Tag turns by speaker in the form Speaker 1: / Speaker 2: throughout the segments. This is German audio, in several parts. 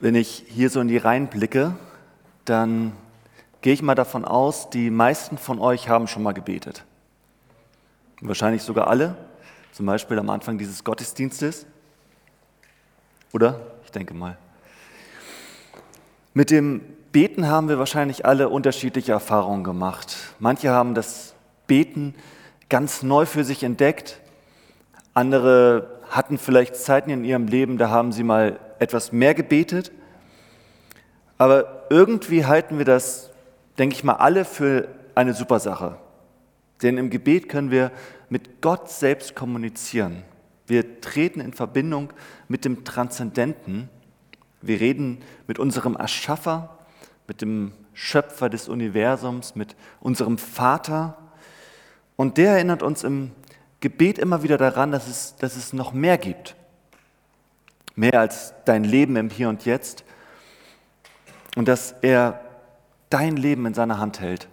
Speaker 1: Wenn ich hier so in die Reihen blicke, dann gehe ich mal davon aus, die meisten von euch haben schon mal gebetet. Wahrscheinlich sogar alle, zum Beispiel am Anfang dieses Gottesdienstes. Oder? Ich denke mal. Mit dem Beten haben wir wahrscheinlich alle unterschiedliche Erfahrungen gemacht. Manche haben das Beten ganz neu für sich entdeckt. Andere hatten vielleicht Zeiten in ihrem Leben, da haben sie mal etwas mehr gebetet. Aber irgendwie halten wir das, denke ich mal, alle für eine super Sache. Denn im Gebet können wir mit Gott selbst kommunizieren. Wir treten in Verbindung mit dem Transzendenten. Wir reden mit unserem Erschaffer, mit dem Schöpfer des Universums, mit unserem Vater. Und der erinnert uns im Gebet immer wieder daran, dass es, dass es noch mehr gibt. Mehr als dein Leben im Hier und Jetzt. Und dass er dein Leben in seiner Hand hält.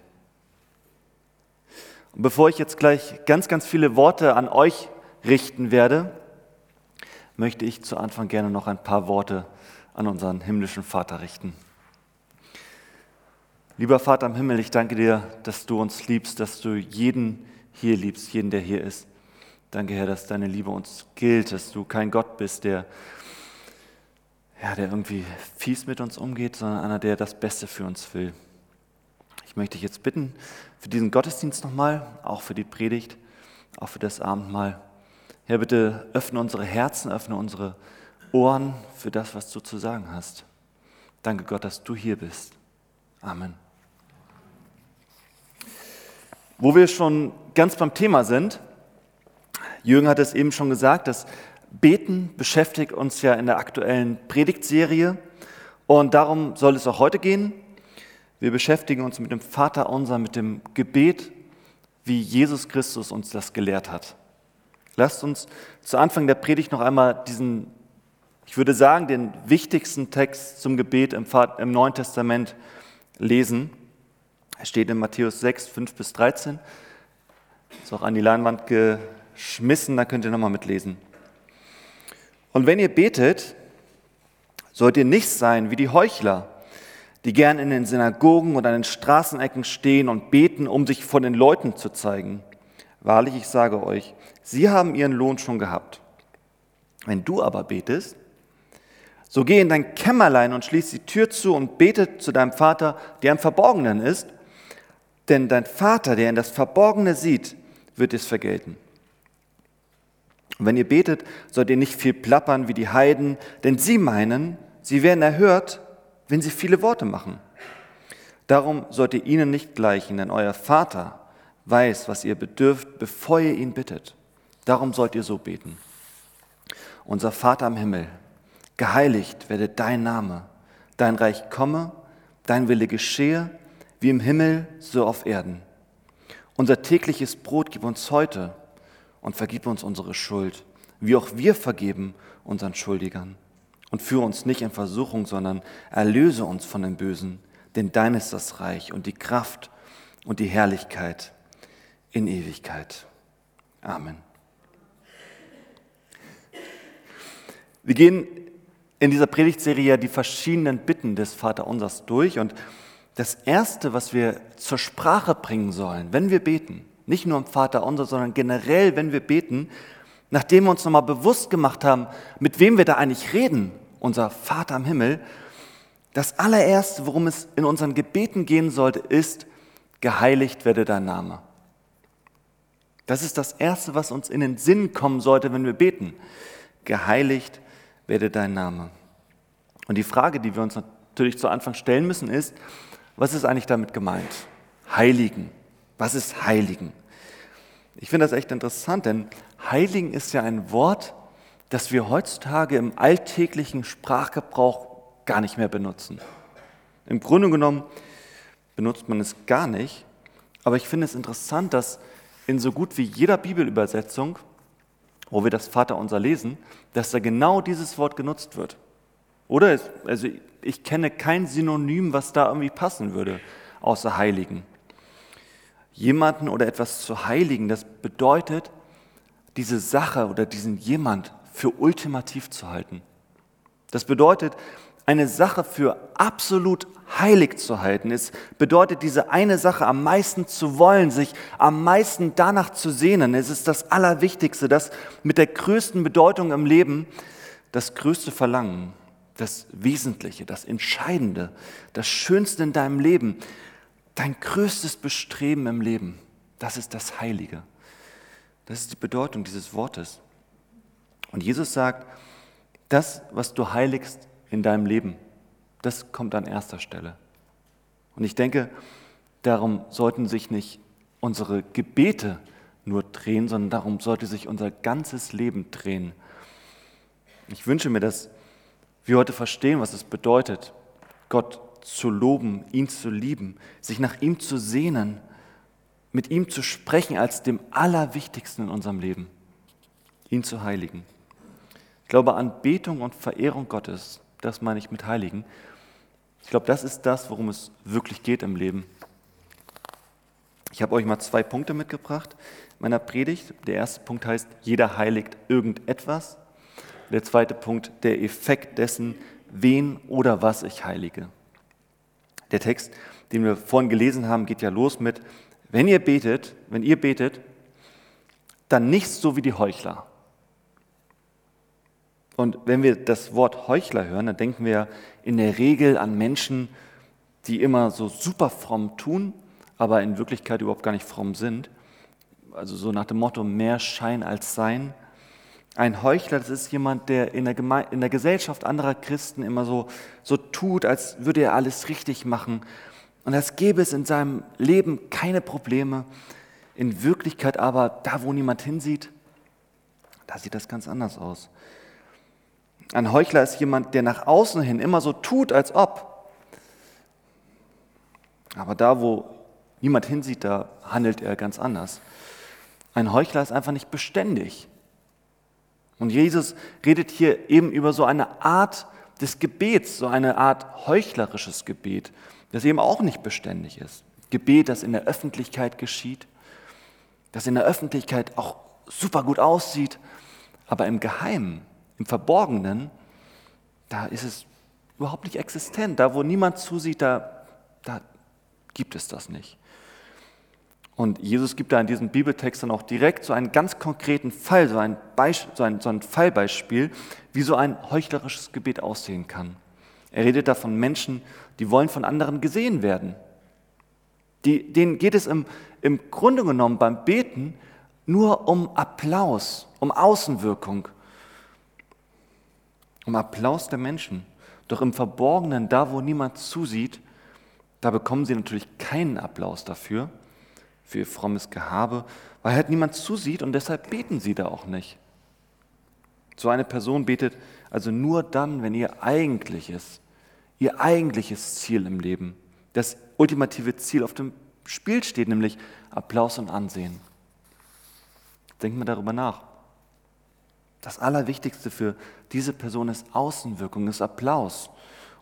Speaker 1: Und bevor ich jetzt gleich ganz, ganz viele Worte an euch richten werde, möchte ich zu Anfang gerne noch ein paar Worte an unseren himmlischen Vater richten. Lieber Vater im Himmel, ich danke dir, dass du uns liebst, dass du jeden hier liebst, jeden, der hier ist. Danke, Herr, dass deine Liebe uns gilt, dass du kein Gott bist, der, ja, der irgendwie fies mit uns umgeht, sondern einer, der das Beste für uns will. Ich möchte dich jetzt bitten für diesen Gottesdienst nochmal, auch für die Predigt, auch für das Abendmahl. Herr, bitte öffne unsere Herzen, öffne unsere Ohren für das, was du zu sagen hast. Danke Gott, dass du hier bist. Amen. Wo wir schon ganz beim Thema sind, Jürgen hat es eben schon gesagt, das Beten beschäftigt uns ja in der aktuellen Predigtserie und darum soll es auch heute gehen. Wir beschäftigen uns mit dem Vater unser, mit dem Gebet, wie Jesus Christus uns das gelehrt hat. Lasst uns zu Anfang der Predigt noch einmal diesen, ich würde sagen, den wichtigsten Text zum Gebet im, Neuen Testament lesen. Er steht in Matthäus 6, 5 bis 13. Ist auch an die Leinwand geschmissen, da könnt ihr nochmal mitlesen. Und wenn ihr betet, sollt ihr nicht sein wie die Heuchler die gern in den Synagogen und an den Straßenecken stehen und beten, um sich vor den Leuten zu zeigen. Wahrlich, ich sage euch, sie haben ihren Lohn schon gehabt. Wenn du aber betest, so geh in dein Kämmerlein und schließ die Tür zu und bete zu deinem Vater, der im Verborgenen ist, denn dein Vater, der in das Verborgene sieht, wird es vergelten. Und wenn ihr betet, sollt ihr nicht viel plappern wie die Heiden, denn sie meinen, sie werden erhört, wenn sie viele Worte machen. Darum sollt ihr ihnen nicht gleichen, denn euer Vater weiß, was ihr bedürft, bevor ihr ihn bittet. Darum sollt ihr so beten. Unser Vater im Himmel, geheiligt werde dein Name, dein Reich komme, dein Wille geschehe, wie im Himmel, so auf Erden. Unser tägliches Brot gib uns heute und vergib uns unsere Schuld, wie auch wir vergeben unseren Schuldigern und führe uns nicht in Versuchung, sondern erlöse uns von dem Bösen, denn dein ist das Reich und die Kraft und die Herrlichkeit in Ewigkeit. Amen. Wir gehen in dieser Predigtserie ja die verschiedenen Bitten des Vaterunsers durch und das Erste, was wir zur Sprache bringen sollen, wenn wir beten, nicht nur im Vaterunser, sondern generell, wenn wir beten, nachdem wir uns nochmal bewusst gemacht haben, mit wem wir da eigentlich reden, unser Vater im Himmel, das allererste, worum es in unseren Gebeten gehen sollte, ist, geheiligt werde dein Name. Das ist das Erste, was uns in den Sinn kommen sollte, wenn wir beten. Geheiligt werde dein Name. Und die Frage, die wir uns natürlich zu Anfang stellen müssen, ist, was ist eigentlich damit gemeint? Heiligen. Was ist Heiligen? Ich finde das echt interessant, denn Heiligen ist ja ein Wort, das wir heutzutage im alltäglichen Sprachgebrauch gar nicht mehr benutzen. Im Grunde genommen benutzt man es gar nicht, aber ich finde es interessant, dass in so gut wie jeder Bibelübersetzung, wo wir das Vaterunser lesen, dass da genau dieses Wort genutzt wird. Oder? Also ich kenne kein Synonym, was da irgendwie passen würde, außer Heiligen. Jemanden oder etwas zu heiligen, das bedeutet, diese Sache oder diesen jemand für ultimativ zu halten. Das bedeutet, eine Sache für absolut heilig zu halten. Es bedeutet, diese eine Sache am meisten zu wollen, sich am meisten danach zu sehnen. Es ist das Allerwichtigste, das mit der größten Bedeutung im Leben, das größte Verlangen, das Wesentliche, das Entscheidende, das Schönste in deinem Leben, dein größtes Bestreben im Leben. Das ist das Heilige. Das ist die Bedeutung dieses Wortes. Und Jesus sagt, das, was du heiligst in deinem Leben, das kommt an erster Stelle. Und ich denke, darum sollten sich nicht unsere Gebete nur drehen, sondern darum sollte sich unser ganzes Leben drehen. Ich wünsche mir, dass wir heute verstehen, was es bedeutet, Gott zu loben, ihn zu lieben, sich nach ihm zu sehnen, mit ihm zu sprechen als dem Allerwichtigsten in unserem Leben, ihn zu heiligen. Ich glaube, Anbetung und Verehrung Gottes, das meine ich mit Heiligen, ich glaube, das ist das, worum es wirklich geht im Leben. Ich habe euch mal zwei Punkte mitgebracht in meiner Predigt. Der erste Punkt heißt, jeder heiligt irgendetwas. Der zweite Punkt, der Effekt dessen, wen oder was ich heilige. Der Text, den wir vorhin gelesen haben, geht ja los mit, wenn ihr betet, wenn ihr betet, dann nicht so wie die Heuchler. Und wenn wir das Wort Heuchler hören, dann denken wir in der Regel an Menschen, die immer so super fromm tun, aber in Wirklichkeit überhaupt gar nicht fromm sind. Also so nach dem Motto mehr Schein als Sein. Ein Heuchler, das ist jemand, der in der, Geme in der Gesellschaft anderer Christen immer so, so tut, als würde er alles richtig machen. Und als gäbe es in seinem Leben keine Probleme. In Wirklichkeit aber, da wo niemand hinsieht, da sieht das ganz anders aus. Ein Heuchler ist jemand, der nach außen hin immer so tut, als ob. Aber da, wo niemand hinsieht, da handelt er ganz anders. Ein Heuchler ist einfach nicht beständig. Und Jesus redet hier eben über so eine Art des Gebets, so eine Art heuchlerisches Gebet, das eben auch nicht beständig ist. Gebet, das in der Öffentlichkeit geschieht, das in der Öffentlichkeit auch super gut aussieht, aber im Geheimen, im Verborgenen, da ist es überhaupt nicht existent. Da, wo niemand zusieht, da, da gibt es das nicht. Und Jesus gibt da in diesem Bibeltext dann auch direkt so einen ganz konkreten Fall, so ein, so ein, so ein Fallbeispiel, wie so ein heuchlerisches Gebet aussehen kann. Er redet da von Menschen, die wollen von anderen gesehen werden. Die, denen geht es im, im Grunde genommen beim Beten nur um Applaus, um Außenwirkung, um Applaus der Menschen. Doch im Verborgenen, da wo niemand zusieht, da bekommen sie natürlich keinen Applaus dafür für ihr frommes Gehabe, weil halt niemand zusieht und deshalb beten sie da auch nicht. So eine Person betet also nur dann, wenn ihr eigentliches, ihr eigentliches Ziel im Leben, das ultimative Ziel auf dem Spiel steht, nämlich Applaus und Ansehen. Denkt mal darüber nach. Das Allerwichtigste für diese Person ist Außenwirkung, ist Applaus.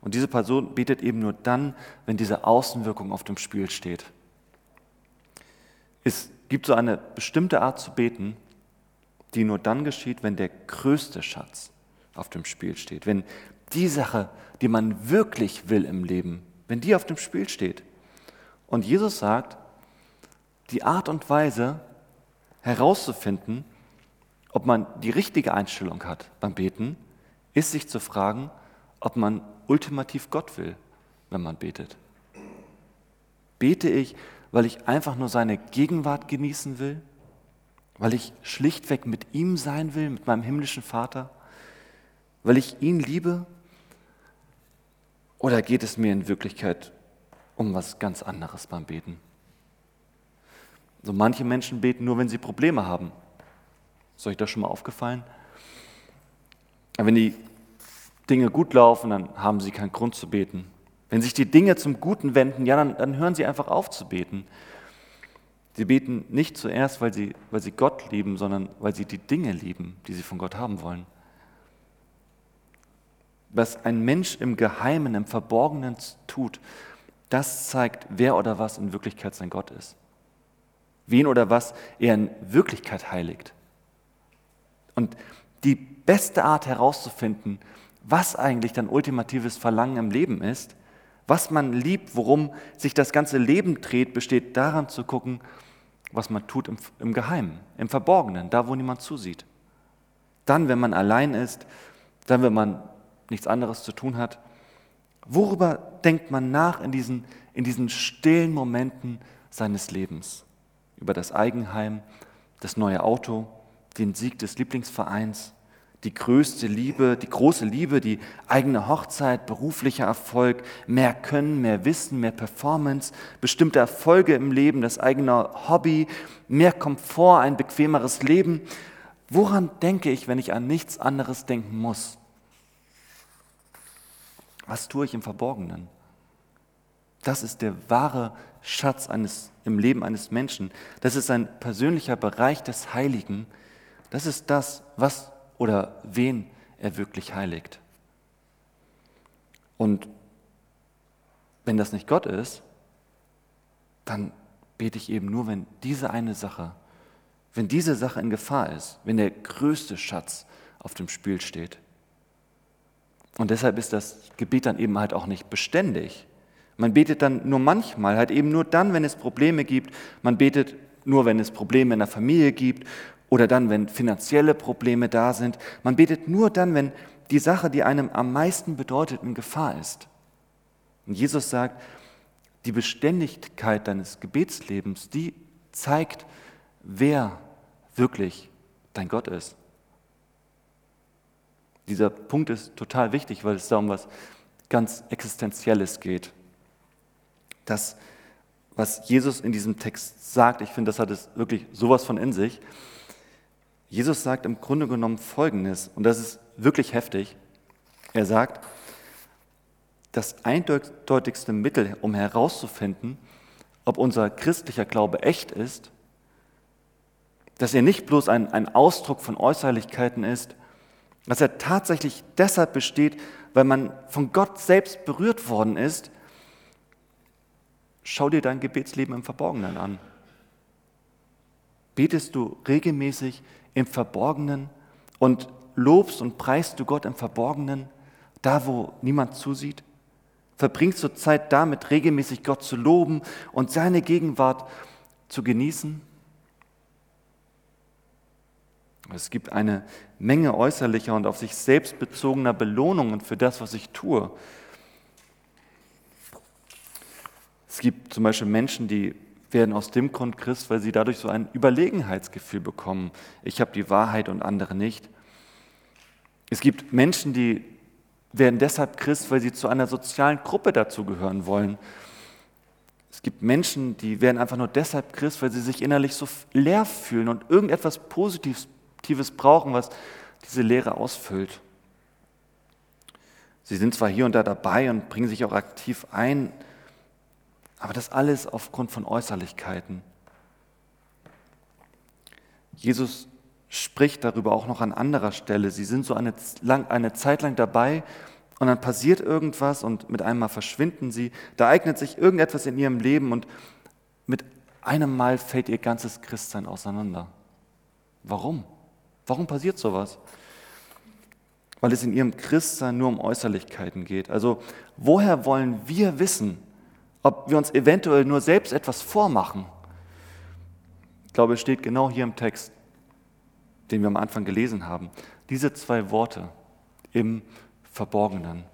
Speaker 1: Und diese Person betet eben nur dann, wenn diese Außenwirkung auf dem Spiel steht. Es gibt so eine bestimmte Art zu beten, die nur dann geschieht, wenn der größte Schatz auf dem Spiel steht. Wenn die Sache, die man wirklich will im Leben, wenn die auf dem Spiel steht. Und Jesus sagt, die Art und Weise herauszufinden, ob man die richtige Einstellung hat beim Beten, ist sich zu fragen, ob man ultimativ Gott will, wenn man betet. Bete ich weil ich einfach nur seine Gegenwart genießen will? Weil ich schlichtweg mit ihm sein will, mit meinem himmlischen Vater? Weil ich ihn liebe? Oder geht es mir in Wirklichkeit um was ganz anderes beim Beten? So manche Menschen beten nur, wenn sie Probleme haben. Ist euch das schon mal aufgefallen? wenn die Dinge gut laufen, dann haben sie keinen Grund zu beten. Wenn sich die Dinge zum Guten wenden, ja, dann, dann hören sie einfach auf zu beten. Sie beten nicht zuerst, weil sie, weil sie Gott lieben, sondern weil sie die Dinge lieben, die sie von Gott haben wollen. Was ein Mensch im Geheimen, im Verborgenen tut, das zeigt, wer oder was in Wirklichkeit sein Gott ist. Wen oder was er in Wirklichkeit heiligt. Und die beste Art herauszufinden, was eigentlich dein ultimatives Verlangen im Leben ist, was man liebt, worum sich das ganze Leben dreht, besteht daran zu gucken, was man tut im, im Geheimen, im Verborgenen, da wo niemand zusieht. Dann, wenn man allein ist, dann, wenn man nichts anderes zu tun hat. Worüber denkt man nach in diesen, in diesen stillen Momenten seines Lebens? Über das Eigenheim, das neue Auto, den Sieg des Lieblingsvereins, die größte Liebe, die große Liebe, die eigene Hochzeit, beruflicher Erfolg, mehr Können, mehr Wissen, mehr Performance, bestimmte Erfolge im Leben, das eigene Hobby, mehr Komfort, ein bequemeres Leben. Woran denke ich, wenn ich an nichts anderes denken muss? Was tue ich im Verborgenen? Das ist der wahre Schatz eines, im Leben eines Menschen. Das ist ein persönlicher Bereich des Heiligen. Das ist das, was oder wen er wirklich heiligt. Und wenn das nicht Gott ist, dann bete ich eben nur, wenn diese eine Sache, wenn diese Sache in Gefahr ist, wenn der größte Schatz auf dem Spiel steht. Und deshalb ist das Gebet dann eben halt auch nicht beständig. Man betet dann nur manchmal, halt eben nur dann, wenn es Probleme gibt. Man betet nur, wenn es Probleme in der Familie gibt oder dann, wenn finanzielle Probleme da sind. Man betet nur dann, wenn die Sache, die einem am meisten bedeutet, in Gefahr ist. Und Jesus sagt, die Beständigkeit deines Gebetslebens, die zeigt, wer wirklich dein Gott ist. Dieser Punkt ist total wichtig, weil es da um was ganz Existenzielles geht. Das, was Jesus in diesem Text sagt, ich finde, das hat es wirklich sowas von in sich. Jesus sagt im Grunde genommen Folgendes, und das ist wirklich heftig. Er sagt, das eindeutigste Mittel, um herauszufinden, ob unser christlicher Glaube echt ist, dass er nicht bloß ein, ein Ausdruck von Äußerlichkeiten ist, dass er tatsächlich deshalb besteht, weil man von Gott selbst berührt worden ist. Schau dir dein Gebetsleben im Verborgenen an. Betest du regelmäßig im Verborgenen und lobst und preist du Gott im Verborgenen, da wo niemand zusieht? Verbringst du Zeit damit, regelmäßig Gott zu loben und seine Gegenwart zu genießen? Es gibt eine Menge äußerlicher und auf sich selbst bezogener Belohnungen für das, was ich tue. Es gibt zum Beispiel Menschen, die werden aus dem Grund Christ, weil sie dadurch so ein Überlegenheitsgefühl bekommen. Ich habe die Wahrheit und andere nicht. Es gibt Menschen, die werden deshalb Christ, weil sie zu einer sozialen Gruppe dazugehören wollen. Es gibt Menschen, die werden einfach nur deshalb Christ, weil sie sich innerlich so leer fühlen und irgendetwas Positives brauchen, was diese Leere ausfüllt. Sie sind zwar hier und da dabei und bringen sich auch aktiv ein, aber das alles aufgrund von Äußerlichkeiten. Jesus spricht darüber auch noch an anderer Stelle. Sie sind so eine, lang, eine Zeit lang dabei und dann passiert irgendwas und mit einem Mal verschwinden sie. Da eignet sich irgendetwas in ihrem Leben und mit einem Mal fällt ihr ganzes Christsein auseinander. Warum? Warum passiert sowas? Weil es in ihrem Christsein nur um Äußerlichkeiten geht. Also woher wollen wir wissen, ob wir uns eventuell nur selbst etwas vormachen. Ich glaube, es steht genau hier im Text, den wir am Anfang gelesen haben. Diese zwei Worte im Verborgenen.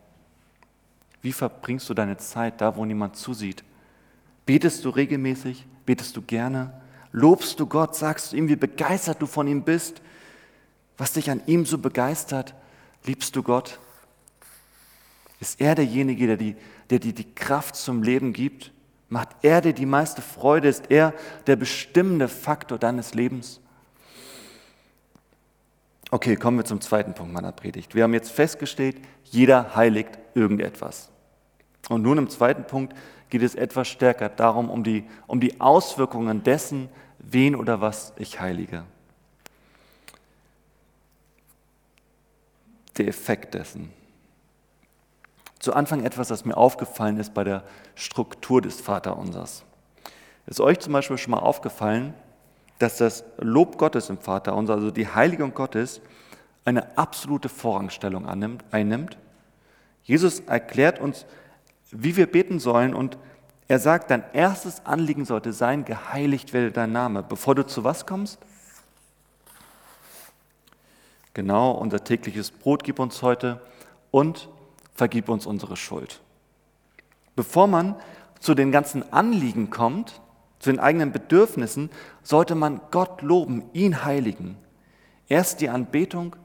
Speaker 1: Wie verbringst du deine Zeit da, wo niemand zusieht? Betest du regelmäßig? Betest du gerne? Lobst du Gott? Sagst du ihm, wie begeistert du von ihm bist? Was dich an ihm so begeistert? Liebst du Gott? Ist er derjenige, der die der dir die Kraft zum Leben gibt? Macht er dir die meiste Freude? Ist er der bestimmende Faktor deines Lebens? Okay, kommen wir zum zweiten Punkt meiner Predigt. Wir haben jetzt festgestellt, jeder heiligt irgendetwas. Und nun im zweiten Punkt geht es etwas stärker darum, um die, um die Auswirkungen dessen, wen oder was ich heilige. Der Effekt dessen. Zu Anfang etwas, das mir aufgefallen ist bei der Struktur des Vaterunsers. Ist euch zum Beispiel schon mal aufgefallen, dass das Lob Gottes im Vaterunser, also die Heiligung Gottes, eine absolute Vorrangstellung annimmt, einnimmt. Jesus erklärt uns, wie wir beten sollen und er sagt, dein erstes Anliegen sollte sein, geheiligt werde dein Name. Bevor du zu was kommst? Genau, unser tägliches Brot gib uns heute und vergib uns unsere Schuld. Bevor man zu den ganzen Anliegen kommt, zu den eigenen Bedürfnissen, sollte man Gott loben, ihn heiligen. Erst die Anbetung,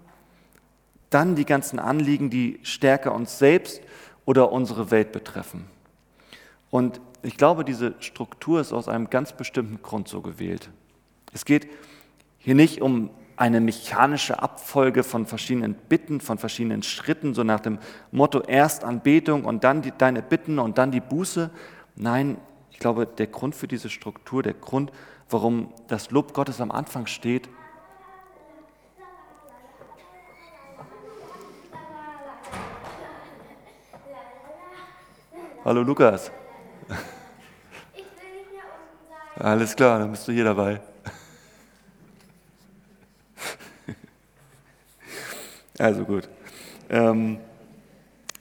Speaker 1: dann die ganzen Anliegen, die stärker uns selbst oder unsere Welt betreffen. Und ich glaube, diese Struktur ist aus einem ganz bestimmten Grund so gewählt. Es geht hier nicht um eine mechanische Abfolge von verschiedenen Bitten, von verschiedenen Schritten, so nach dem Motto erst Anbetung und dann die, deine Bitten und dann die Buße. Nein, ich glaube, der Grund für diese Struktur, der Grund, warum das Lob Gottes am Anfang steht, Hallo Lukas. Alles klar, dann bist du hier dabei. Also gut. Ähm,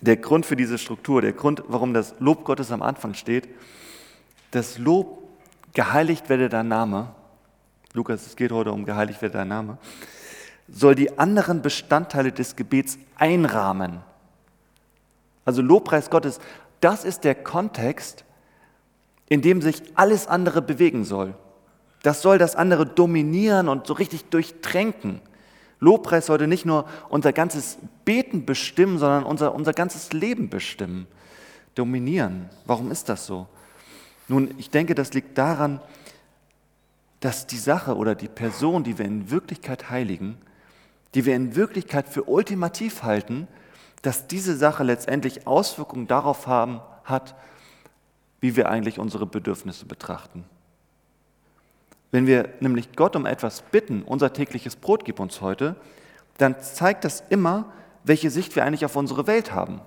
Speaker 1: der Grund für diese Struktur, der Grund, warum das Lob Gottes am Anfang steht, das Lob, geheiligt werde dein Name, Lukas, es geht heute um geheiligt werde dein Name, soll die anderen Bestandteile des Gebets einrahmen. Also Lobpreis Gottes, das ist der Kontext, in dem sich alles andere bewegen soll. Das soll das andere dominieren und so richtig durchtränken. Lobpreis sollte nicht nur unser ganzes Beten bestimmen, sondern unser, unser ganzes Leben bestimmen, dominieren. Warum ist das so? Nun, ich denke, das liegt daran, dass die Sache oder die Person, die wir in Wirklichkeit heiligen, die wir in Wirklichkeit für ultimativ halten, dass diese Sache letztendlich Auswirkungen darauf haben, hat, wie wir eigentlich unsere Bedürfnisse betrachten. Wenn wir nämlich Gott um etwas bitten, unser tägliches Brot gib uns heute, dann zeigt das immer, welche Sicht wir eigentlich auf unsere Welt haben.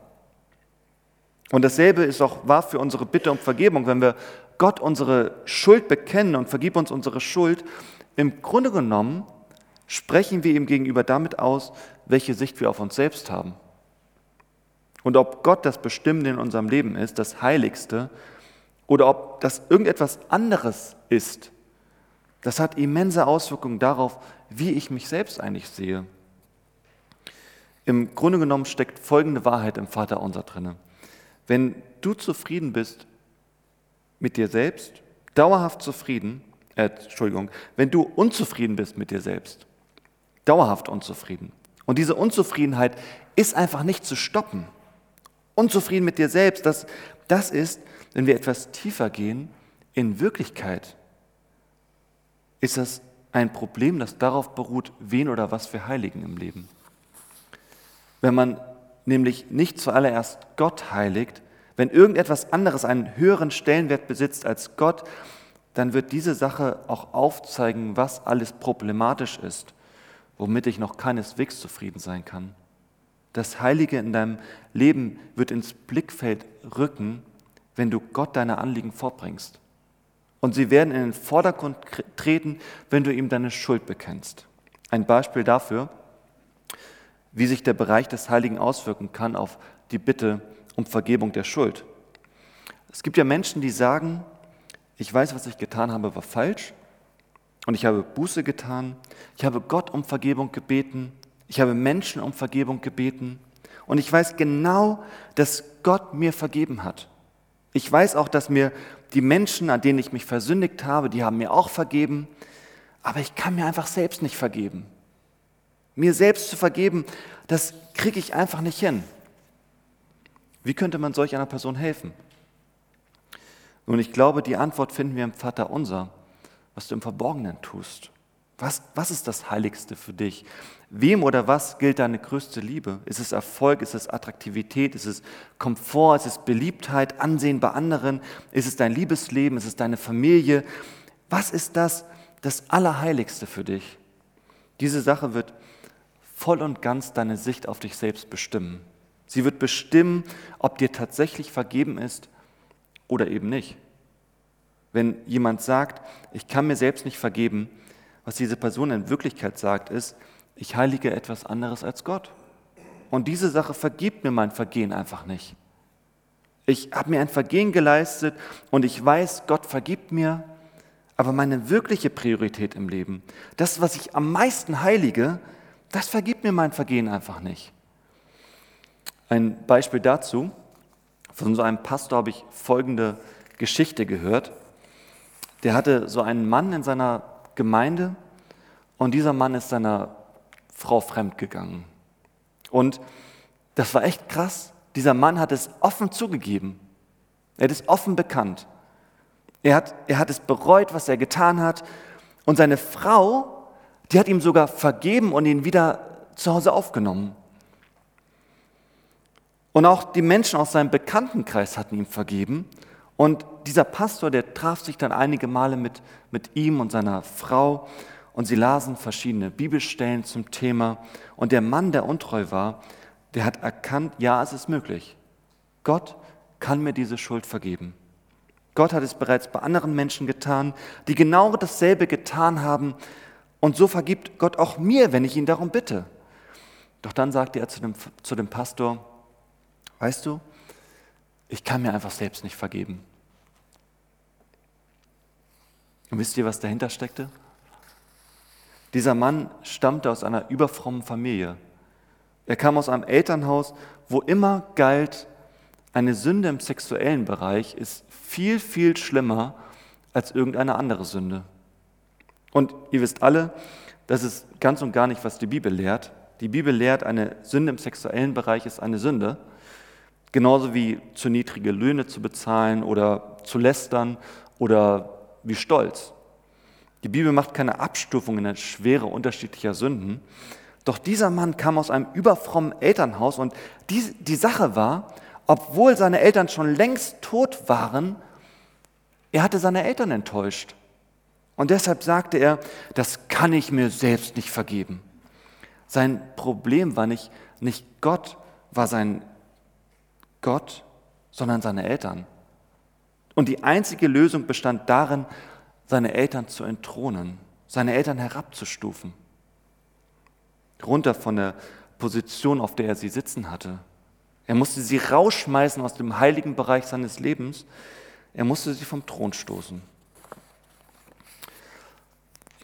Speaker 1: Und dasselbe ist auch wahr für unsere Bitte um Vergebung. Wenn wir Gott unsere Schuld bekennen und vergib uns unsere Schuld, im Grunde genommen sprechen wir ihm gegenüber damit aus, welche Sicht wir auf uns selbst haben. Und ob Gott das Bestimmende in unserem Leben ist, das Heiligste, oder ob das irgendetwas anderes ist, das hat immense Auswirkungen darauf, wie ich mich selbst eigentlich sehe. Im Grunde genommen steckt folgende Wahrheit im Vater unser drinne. Wenn du zufrieden bist mit dir selbst, dauerhaft zufrieden, äh, Entschuldigung, wenn du unzufrieden bist mit dir selbst, dauerhaft unzufrieden, und diese Unzufriedenheit ist einfach nicht zu stoppen. Unzufrieden mit dir selbst, das, das ist, wenn wir etwas tiefer gehen, in Wirklichkeit ist das ein Problem, das darauf beruht, wen oder was wir heiligen im Leben. Wenn man nämlich nicht zuallererst Gott heiligt, wenn irgendetwas anderes einen höheren Stellenwert besitzt als Gott, dann wird diese Sache auch aufzeigen, was alles problematisch ist, womit ich noch keineswegs zufrieden sein kann. Das Heilige in deinem Leben wird ins Blickfeld rücken, wenn du Gott deine Anliegen vorbringst. Und sie werden in den Vordergrund treten, wenn du ihm deine Schuld bekennst. Ein Beispiel dafür, wie sich der Bereich des Heiligen auswirken kann auf die Bitte um Vergebung der Schuld. Es gibt ja Menschen, die sagen, ich weiß, was ich getan habe, war falsch und ich habe Buße getan, ich habe Gott um Vergebung gebeten, ich habe Menschen um Vergebung gebeten und ich weiß genau, dass Gott mir vergeben hat. Ich weiß auch, dass mir die Menschen, an denen ich mich versündigt habe, die haben mir auch vergeben, aber ich kann mir einfach selbst nicht vergeben. Mir selbst zu vergeben, das kriege ich einfach nicht hin. Wie könnte man solch einer Person helfen? Nun, ich glaube, die Antwort finden wir im Vater unser, was du im Verborgenen tust. Was, was ist das Heiligste für dich? Wem oder was gilt deine größte Liebe? Ist es Erfolg? Ist es Attraktivität? Ist es Komfort? Ist es Beliebtheit, Ansehen bei anderen? Ist es dein Liebesleben? Ist es deine Familie? Was ist das, das Allerheiligste für dich? Diese Sache wird voll und ganz deine Sicht auf dich selbst bestimmen. Sie wird bestimmen, ob dir tatsächlich vergeben ist oder eben nicht. Wenn jemand sagt, ich kann mir selbst nicht vergeben, was diese Person in Wirklichkeit sagt, ist, ich heilige etwas anderes als Gott. Und diese Sache vergibt mir mein Vergehen einfach nicht. Ich habe mir ein Vergehen geleistet und ich weiß, Gott vergibt mir, aber meine wirkliche Priorität im Leben, das, was ich am meisten heilige, das vergibt mir mein Vergehen einfach nicht. Ein Beispiel dazu, von so einem Pastor habe ich folgende Geschichte gehört. Der hatte so einen Mann in seiner Gemeinde und dieser Mann ist seiner Frau fremdgegangen. Und das war echt krass. Dieser Mann hat es offen zugegeben. Er hat es offen bekannt. Er hat, er hat es bereut, was er getan hat. Und seine Frau, die hat ihm sogar vergeben und ihn wieder zu Hause aufgenommen. Und auch die Menschen aus seinem Bekanntenkreis hatten ihm vergeben. Und dieser Pastor, der traf sich dann einige Male mit, mit ihm und seiner Frau und sie lasen verschiedene Bibelstellen zum Thema. Und der Mann, der untreu war, der hat erkannt, ja, es ist möglich. Gott kann mir diese Schuld vergeben. Gott hat es bereits bei anderen Menschen getan, die genau dasselbe getan haben. Und so vergibt Gott auch mir, wenn ich ihn darum bitte. Doch dann sagte er zu dem, zu dem Pastor, weißt du, ich kann mir einfach selbst nicht vergeben. Und wisst ihr, was dahinter steckte? Dieser Mann stammte aus einer überfrommen Familie. Er kam aus einem Elternhaus, wo immer galt, eine Sünde im sexuellen Bereich ist viel, viel schlimmer als irgendeine andere Sünde. Und ihr wisst alle, das ist ganz und gar nicht, was die Bibel lehrt. Die Bibel lehrt, eine Sünde im sexuellen Bereich ist eine Sünde. Genauso wie zu niedrige Löhne zu bezahlen oder zu lästern oder wie Stolz. Die Bibel macht keine Abstufung in der Schwere unterschiedlicher Sünden. Doch dieser Mann kam aus einem überfrommen Elternhaus und die, die Sache war, obwohl seine Eltern schon längst tot waren, er hatte seine Eltern enttäuscht. Und deshalb sagte er, das kann ich mir selbst nicht vergeben. Sein Problem war nicht, nicht Gott war sein Gott, sondern seine Eltern. Und die einzige Lösung bestand darin, seine Eltern zu entthronen, seine Eltern herabzustufen, runter von der Position, auf der er sie sitzen hatte. Er musste sie rausschmeißen aus dem heiligen Bereich seines Lebens. Er musste sie vom Thron stoßen.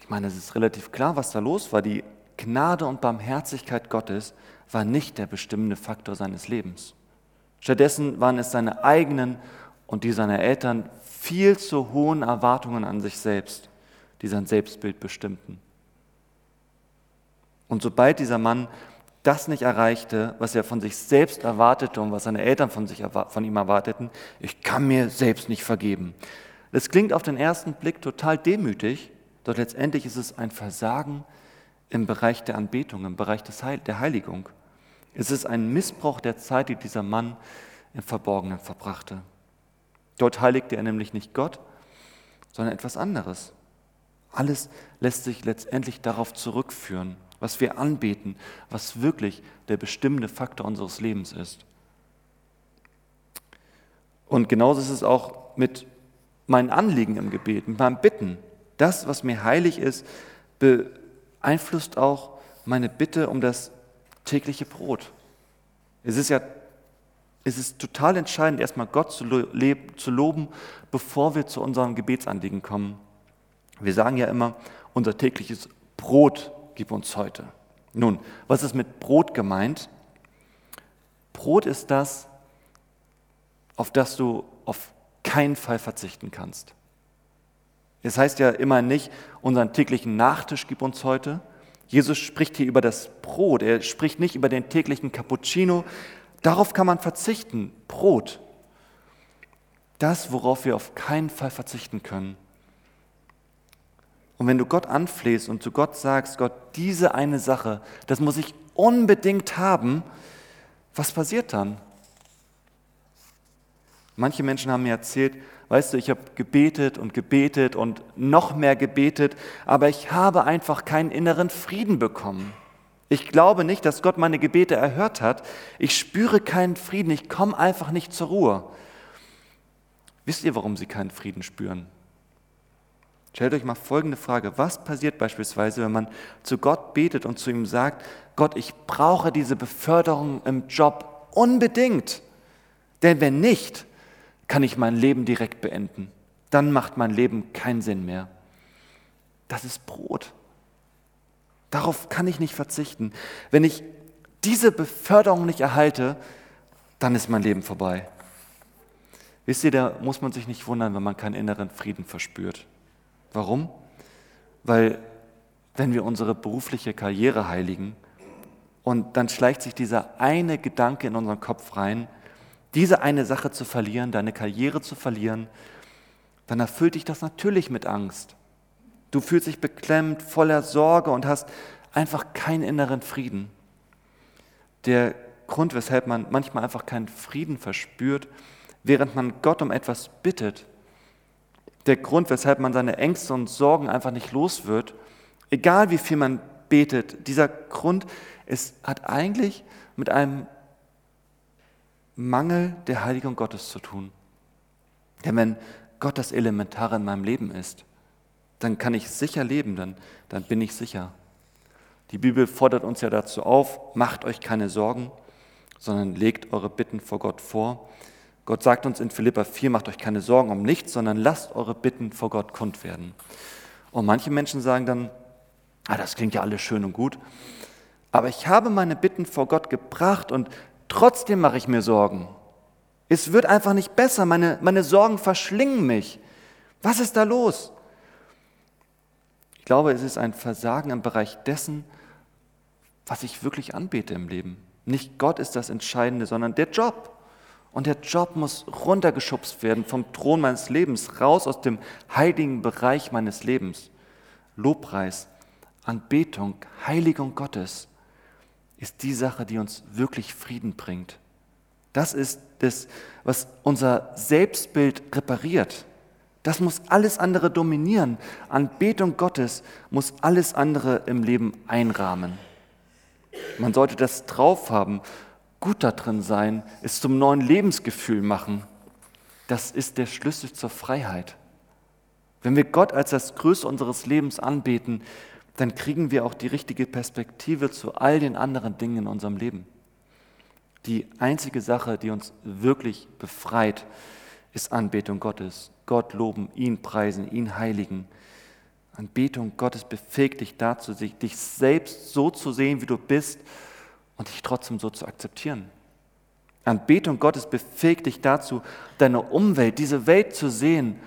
Speaker 1: Ich meine, es ist relativ klar, was da los war. Die Gnade und Barmherzigkeit Gottes war nicht der bestimmende Faktor seines Lebens. Stattdessen waren es seine eigenen und die seiner Eltern viel zu hohen Erwartungen an sich selbst, die sein Selbstbild bestimmten. Und sobald dieser Mann das nicht erreichte, was er von sich selbst erwartete und was seine Eltern von, sich, von ihm erwarteten, ich kann mir selbst nicht vergeben. Das klingt auf den ersten Blick total demütig, doch letztendlich ist es ein Versagen im Bereich der Anbetung, im Bereich des Heil der Heiligung. Es ist ein Missbrauch der Zeit, die dieser Mann im Verborgenen verbrachte. Dort heiligte er nämlich nicht Gott, sondern etwas anderes. Alles lässt sich letztendlich darauf zurückführen, was wir anbeten, was wirklich der bestimmende Faktor unseres Lebens ist. Und genauso ist es auch mit meinen Anliegen im Gebet, mit meinem Bitten. Das, was mir heilig ist, beeinflusst auch meine Bitte um das tägliche Brot. Es ist ja es ist total entscheidend, erstmal Gott zu, zu loben, bevor wir zu unserem Gebetsanliegen kommen. Wir sagen ja immer, unser tägliches Brot gib uns heute. Nun, was ist mit Brot gemeint? Brot ist das, auf das du auf keinen Fall verzichten kannst. Es heißt ja immer nicht, unseren täglichen Nachtisch gib uns heute. Jesus spricht hier über das Brot. Er spricht nicht über den täglichen Cappuccino, Darauf kann man verzichten. Brot. Das, worauf wir auf keinen Fall verzichten können. Und wenn du Gott anflehst und zu Gott sagst, Gott, diese eine Sache, das muss ich unbedingt haben, was passiert dann? Manche Menschen haben mir erzählt, weißt du, ich habe gebetet und gebetet und noch mehr gebetet, aber ich habe einfach keinen inneren Frieden bekommen. Ich glaube nicht, dass Gott meine Gebete erhört hat. Ich spüre keinen Frieden. Ich komme einfach nicht zur Ruhe. Wisst ihr, warum sie keinen Frieden spüren? Stellt euch mal folgende Frage. Was passiert beispielsweise, wenn man zu Gott betet und zu ihm sagt, Gott, ich brauche diese Beförderung im Job unbedingt. Denn wenn nicht, kann ich mein Leben direkt beenden. Dann macht mein Leben keinen Sinn mehr. Das ist Brot. Darauf kann ich nicht verzichten. Wenn ich diese Beförderung nicht erhalte, dann ist mein Leben vorbei. Wisst ihr, da muss man sich nicht wundern, wenn man keinen inneren Frieden verspürt. Warum? Weil wenn wir unsere berufliche Karriere heiligen und dann schleicht sich dieser eine Gedanke in unseren Kopf rein, diese eine Sache zu verlieren, deine Karriere zu verlieren, dann erfüllt dich das natürlich mit Angst. Du fühlst dich beklemmt, voller Sorge und hast einfach keinen inneren Frieden. Der Grund, weshalb man manchmal einfach keinen Frieden verspürt, während man Gott um etwas bittet, der Grund, weshalb man seine Ängste und Sorgen einfach nicht los wird, egal wie viel man betet, dieser Grund ist, hat eigentlich mit einem Mangel der Heiligung Gottes zu tun. Denn wenn Gott das Elementare in meinem Leben ist, dann kann ich sicher leben, dann, dann bin ich sicher. Die Bibel fordert uns ja dazu auf, macht euch keine Sorgen, sondern legt eure Bitten vor Gott vor. Gott sagt uns in Philippa 4, macht euch keine Sorgen um nichts, sondern lasst eure Bitten vor Gott kund werden. Und manche Menschen sagen dann, ah, das klingt ja alles schön und gut, aber ich habe meine Bitten vor Gott gebracht und trotzdem mache ich mir Sorgen. Es wird einfach nicht besser, meine, meine Sorgen verschlingen mich. Was ist da los? Ich glaube, es ist ein Versagen im Bereich dessen, was ich wirklich anbete im Leben. Nicht Gott ist das Entscheidende, sondern der Job. Und der Job muss runtergeschubst werden vom Thron meines Lebens, raus aus dem heiligen Bereich meines Lebens. Lobpreis, Anbetung, Heiligung Gottes ist die Sache, die uns wirklich Frieden bringt. Das ist das, was unser Selbstbild repariert. Das muss alles andere dominieren. Anbetung Gottes muss alles andere im Leben einrahmen. Man sollte das drauf haben, gut darin sein, es zum neuen Lebensgefühl machen. Das ist der Schlüssel zur Freiheit. Wenn wir Gott als das Größte unseres Lebens anbeten, dann kriegen wir auch die richtige Perspektive zu all den anderen Dingen in unserem Leben. Die einzige Sache, die uns wirklich befreit, ist Anbetung Gottes. Gott loben, ihn preisen, ihn heiligen. Anbetung Gottes befähigt dich dazu, dich selbst so zu sehen, wie du bist und dich trotzdem so zu akzeptieren. Anbetung Gottes befähigt dich dazu, deine Umwelt, diese Welt zu sehen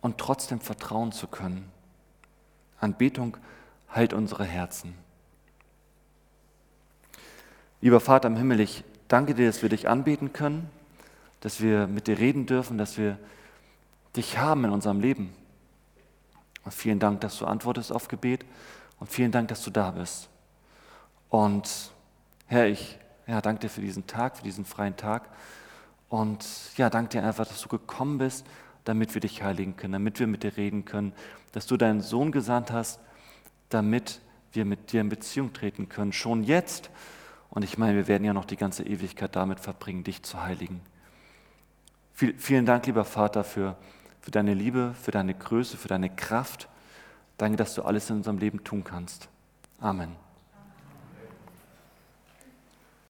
Speaker 1: und trotzdem vertrauen zu können. Anbetung heilt unsere Herzen. Lieber Vater im Himmel, ich danke dir, dass wir dich anbeten können, dass wir mit dir reden dürfen, dass wir dich haben in unserem Leben. Und vielen Dank, dass du antwortest auf Gebet und vielen Dank, dass du da bist. Und Herr, ich ja, danke dir für diesen Tag, für diesen freien Tag. Und ja, danke dir einfach, dass du gekommen bist, damit wir dich heiligen können, damit wir mit dir reden können, dass du deinen Sohn gesandt hast, damit wir mit dir in Beziehung treten können, schon jetzt. Und ich meine, wir werden ja noch die ganze Ewigkeit damit verbringen, dich zu heiligen. Vielen Dank, lieber Vater, für, für deine Liebe, für deine Größe, für deine Kraft. Danke, dass du alles in unserem Leben tun kannst. Amen.